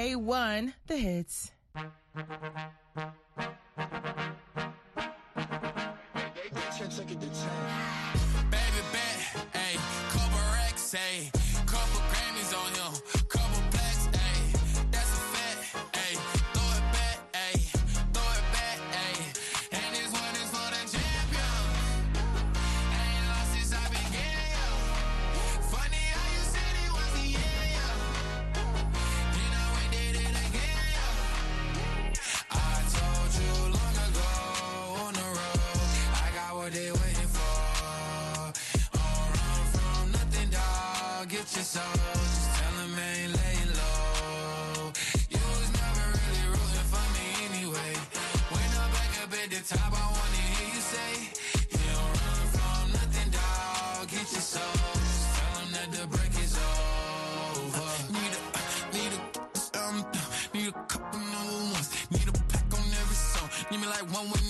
A1, the hits. Baby bet, racks, ayy, the break is over. Need a, need a, um, need a couple number ones. Need a pack on every song. Need me like one with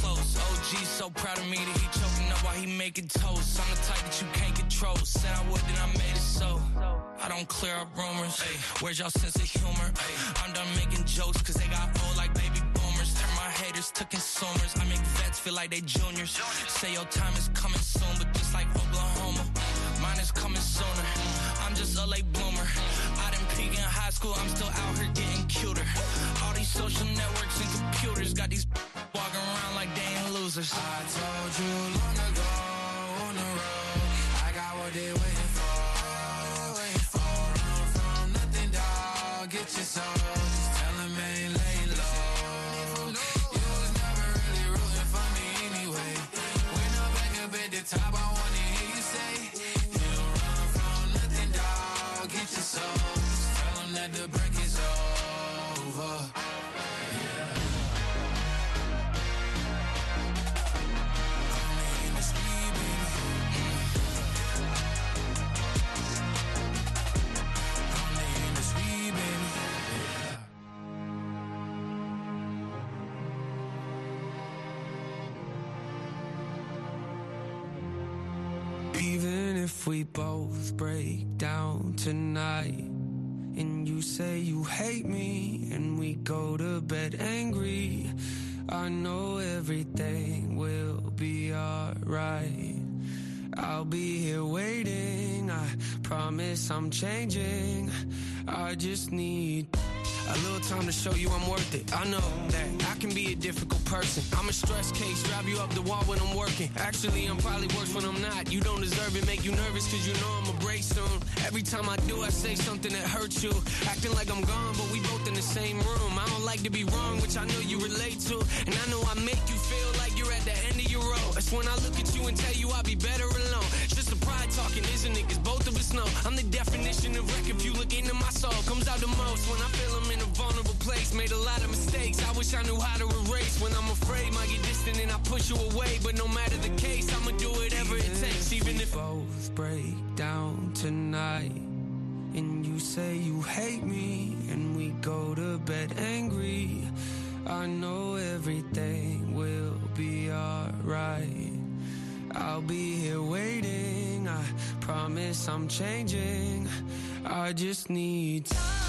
OG so proud of me that he choking up while he making toast. I'm the type that you can't control. Said I would, then I made it so. I don't clear up rumors. Where's y'all sense of humor? Hey, I'm done making jokes, cause they got old like baby boomers. Turn my haters to consumers. I make vets feel like they juniors. Say your time is coming soon, but just like Oklahoma, mine is coming sooner. I'm just a late bloomer. I didn't peak in high school, I'm still out here getting cuter. They tonight, and you say you hate me, and we go to bed angry, I know everything will be alright. I'll be here waiting, I promise I'm changing. I just need a little time to show you I'm worth it. I know that I can be a difficult person. I'm a stress case, drive you up the wall when I'm working. Actually, I'm probably worse when I'm not. You don't deserve it, make you nervous cause you know I'm a break soon. Every time I do, I say something that hurts you. Acting like I'm gone, but we both in the same room. I don't like to be wrong, which I know you relate to. And I know I make you feel like you're at the end of your road. That's when I look at you and tell you I'll be better alone. It's just the pride talking, isn't it? Cause both know I'm the definition of wreck. If you look into my soul, comes out the most when I feel I'm in a vulnerable place. Made a lot of mistakes. I wish I knew how to erase. When I'm afraid, might get distant and I push you away. But no matter the case, I'ma do whatever it takes, even if both break down tonight. And you say you hate me, and we go to bed angry. I know everything will be alright. I'll be here waiting. I promise I'm changing. I just need time.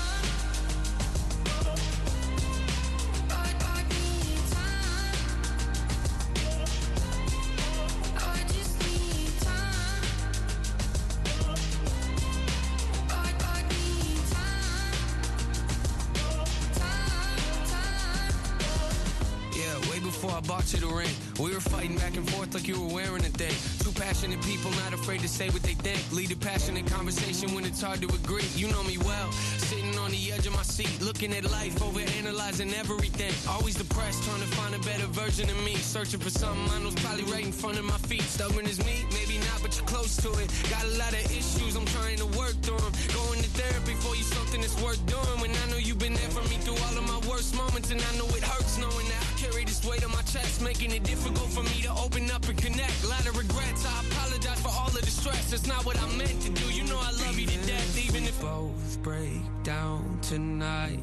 Before I bought you the ring. We were fighting back and forth like you were wearing a thing. Two passionate people, not afraid to say what they passionate conversation when it's hard to agree. You know me well. Sitting on the edge of my seat, looking at life, over analyzing everything. Always depressed, trying to find a better version of me. Searching for something I know's probably right in front of my feet. Stubborn as me, maybe not, but you're close to it. Got a lot of issues, I'm trying to work through them. Going to therapy for you, something that's worth doing. When I know you've been there for me through all of my worst moments, and I know it hurts knowing that Carry weight on my chest, making it difficult for me to open up and connect. A lot of regrets, I apologize for all the stress. It's not what I meant to do. You know I love you to death, even if both break down tonight.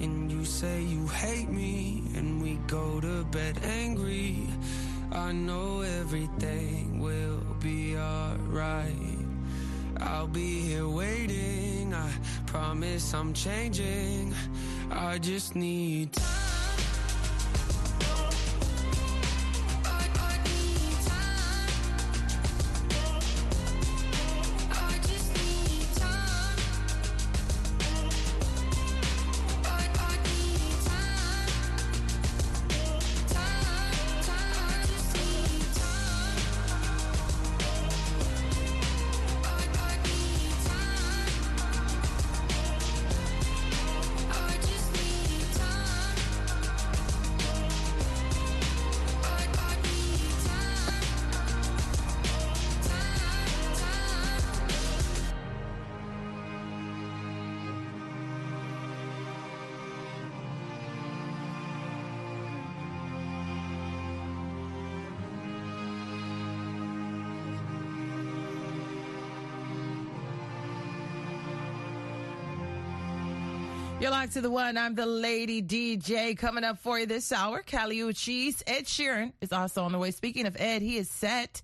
And you say you hate me, and we go to bed angry. I know everything will be alright. I'll be here waiting. I promise I'm changing. I just need time. Locked to the one. I'm the lady DJ coming up for you this hour. Kali Uchis. Ed Sheeran is also on the way. Speaking of Ed, he is set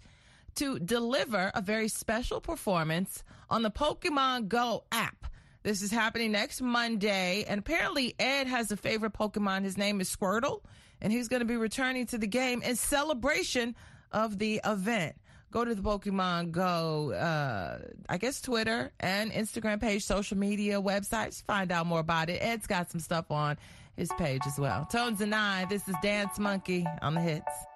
to deliver a very special performance on the Pokemon Go app. This is happening next Monday. And apparently, Ed has a favorite Pokemon. His name is Squirtle. And he's going to be returning to the game in celebration of the event go to the Pokemon Go, uh, I guess Twitter and Instagram page, social media, websites, find out more about it. Ed's got some stuff on his page as well. Tones and I, this is Dance Monkey on the hits.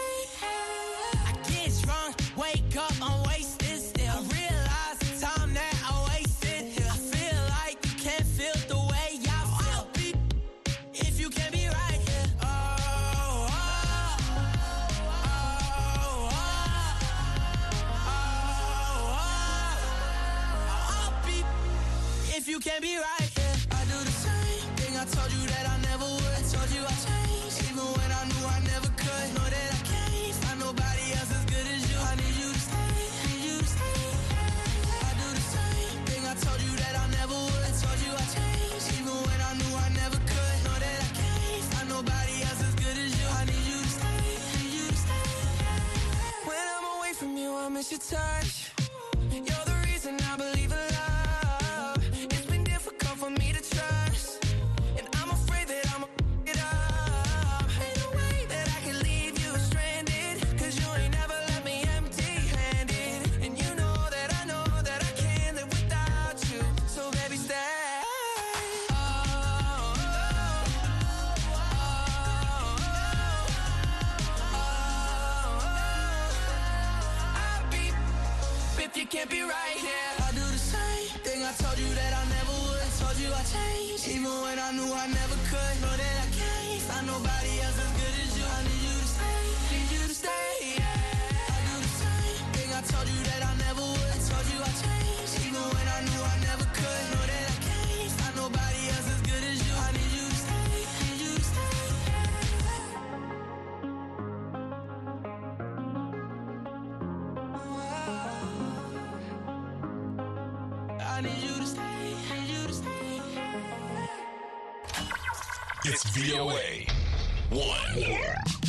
your touch. It's VOA. One. Yeah.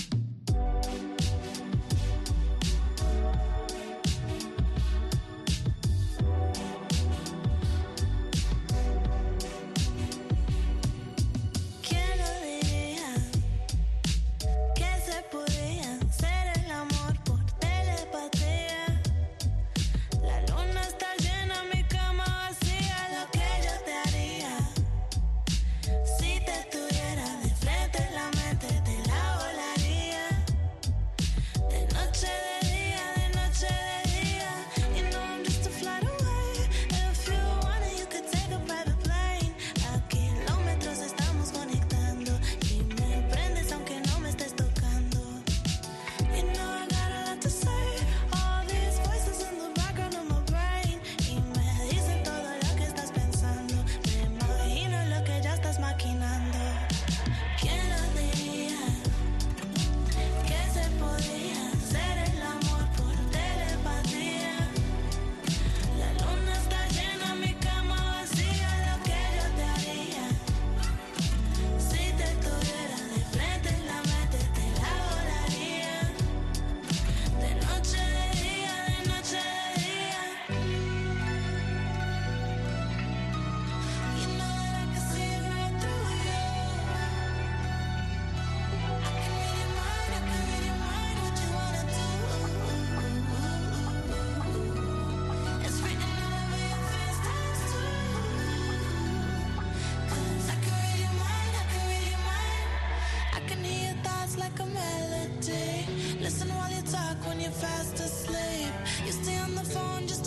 talk when you're fast asleep. You stay on the phone just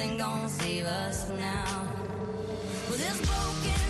nothing gonna save us now. Well, this broken.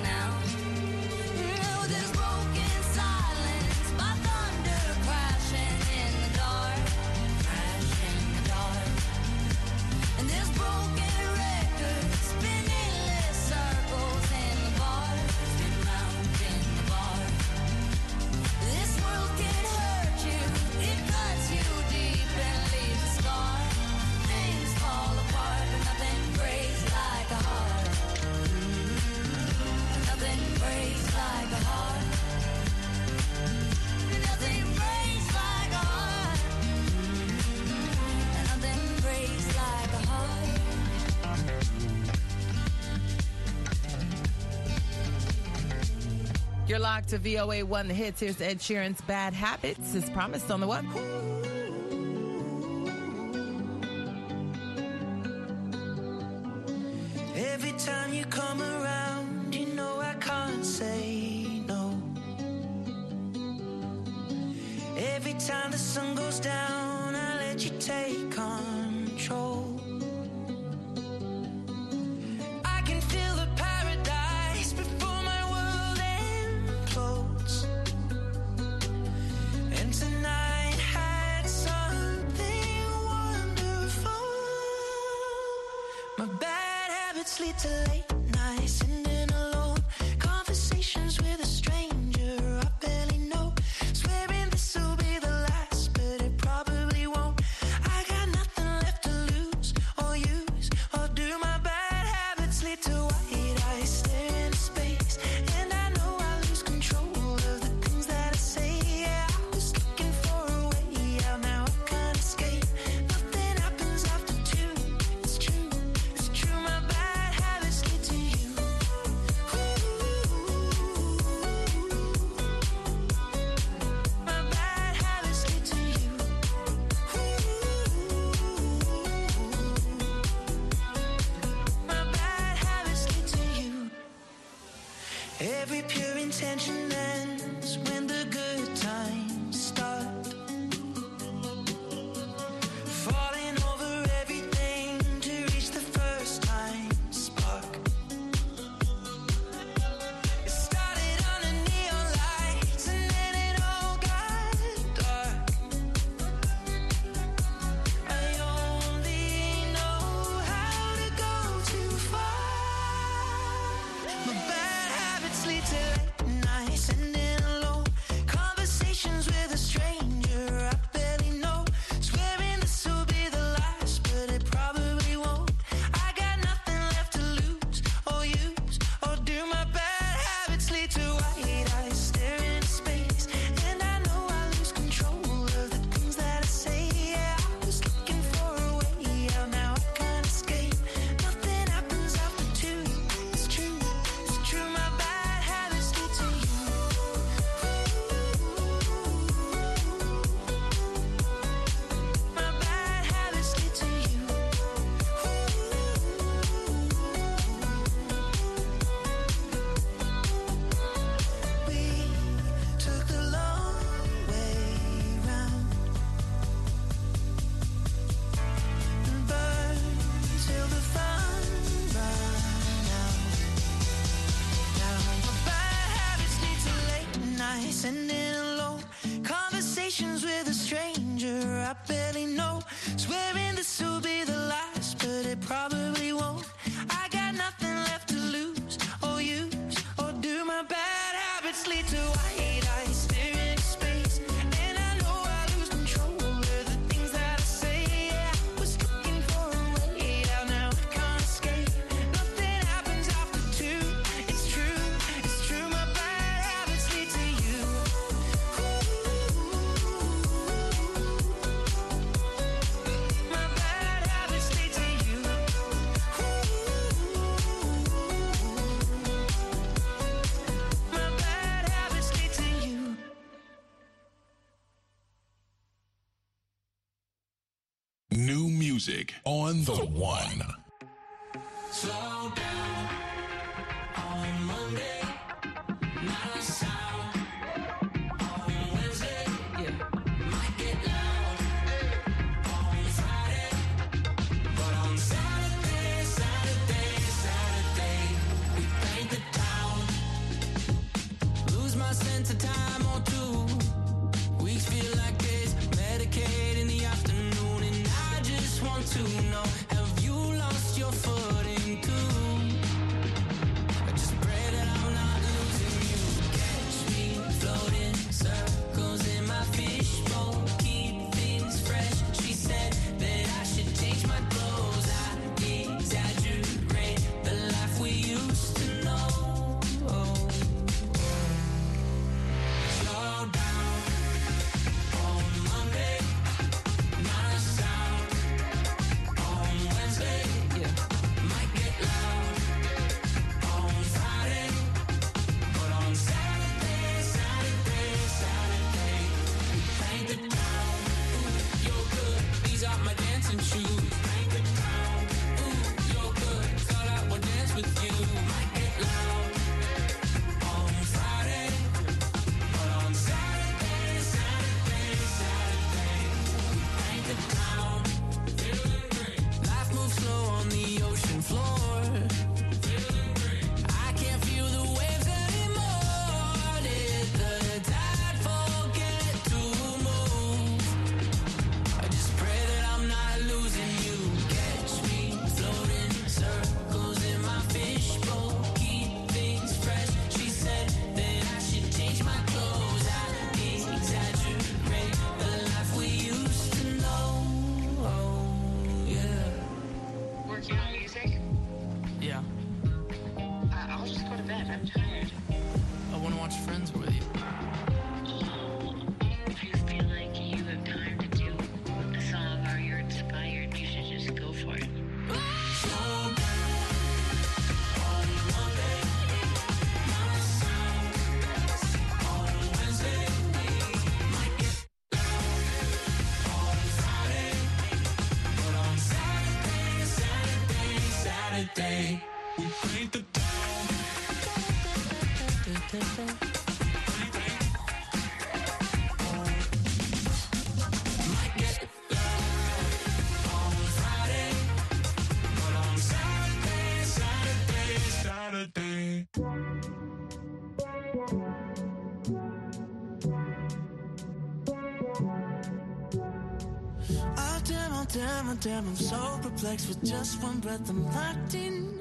now. You're locked to VOA One The Hits. Here's Ed Sheeran's Bad Habits, as promised on the one. music on the one. Slow down. damn, oh damn, I'm so perplexed with just one breath I'm locked in.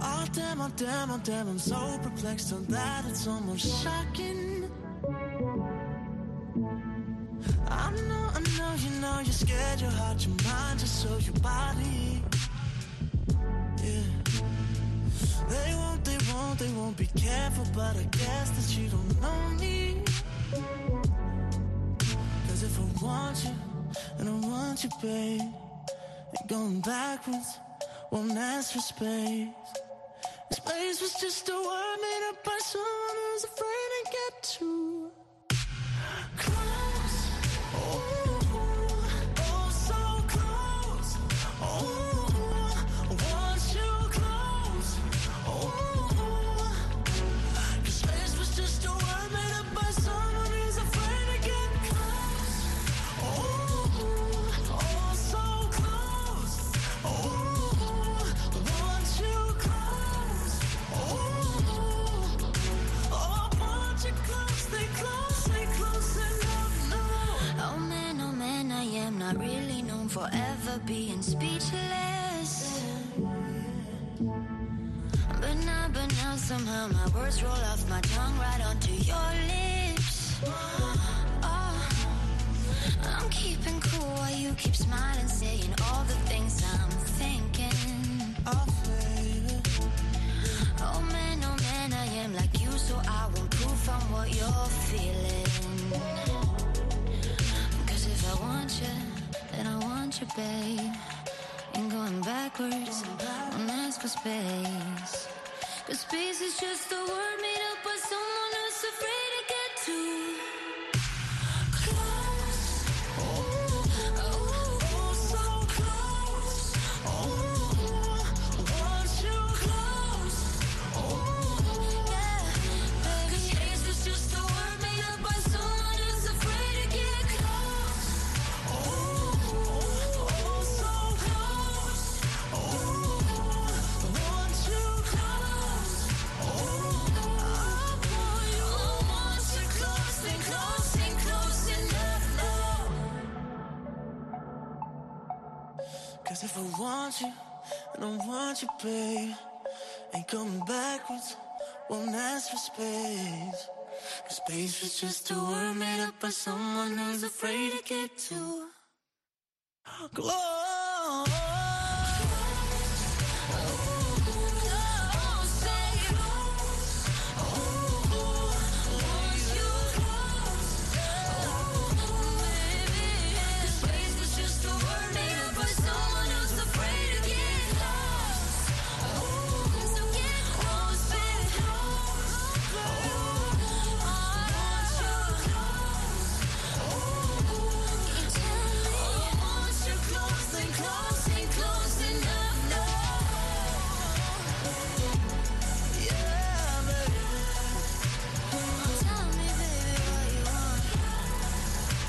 Oh damn, oh damn, oh damn, I'm so perplexed on that it's almost shocking. I know, I know, you know, you're scared, your heart, your mind, your soul, your body. Yeah. They won't, they won't, they won't be careful, but I guess that you don't know me want you, and I want you, babe. And going backwards won't ask for space. Space was just a word made up by someone who's afraid. being speechless. But now, but now, somehow my words roll babe. Ain't going backwards, don't ask for space. Cause space is just a word made up by Cause if I want you, and I want you, babe, ain't coming backwards, won't ask for space. Cause space is just a word made up by someone who's afraid to get too close.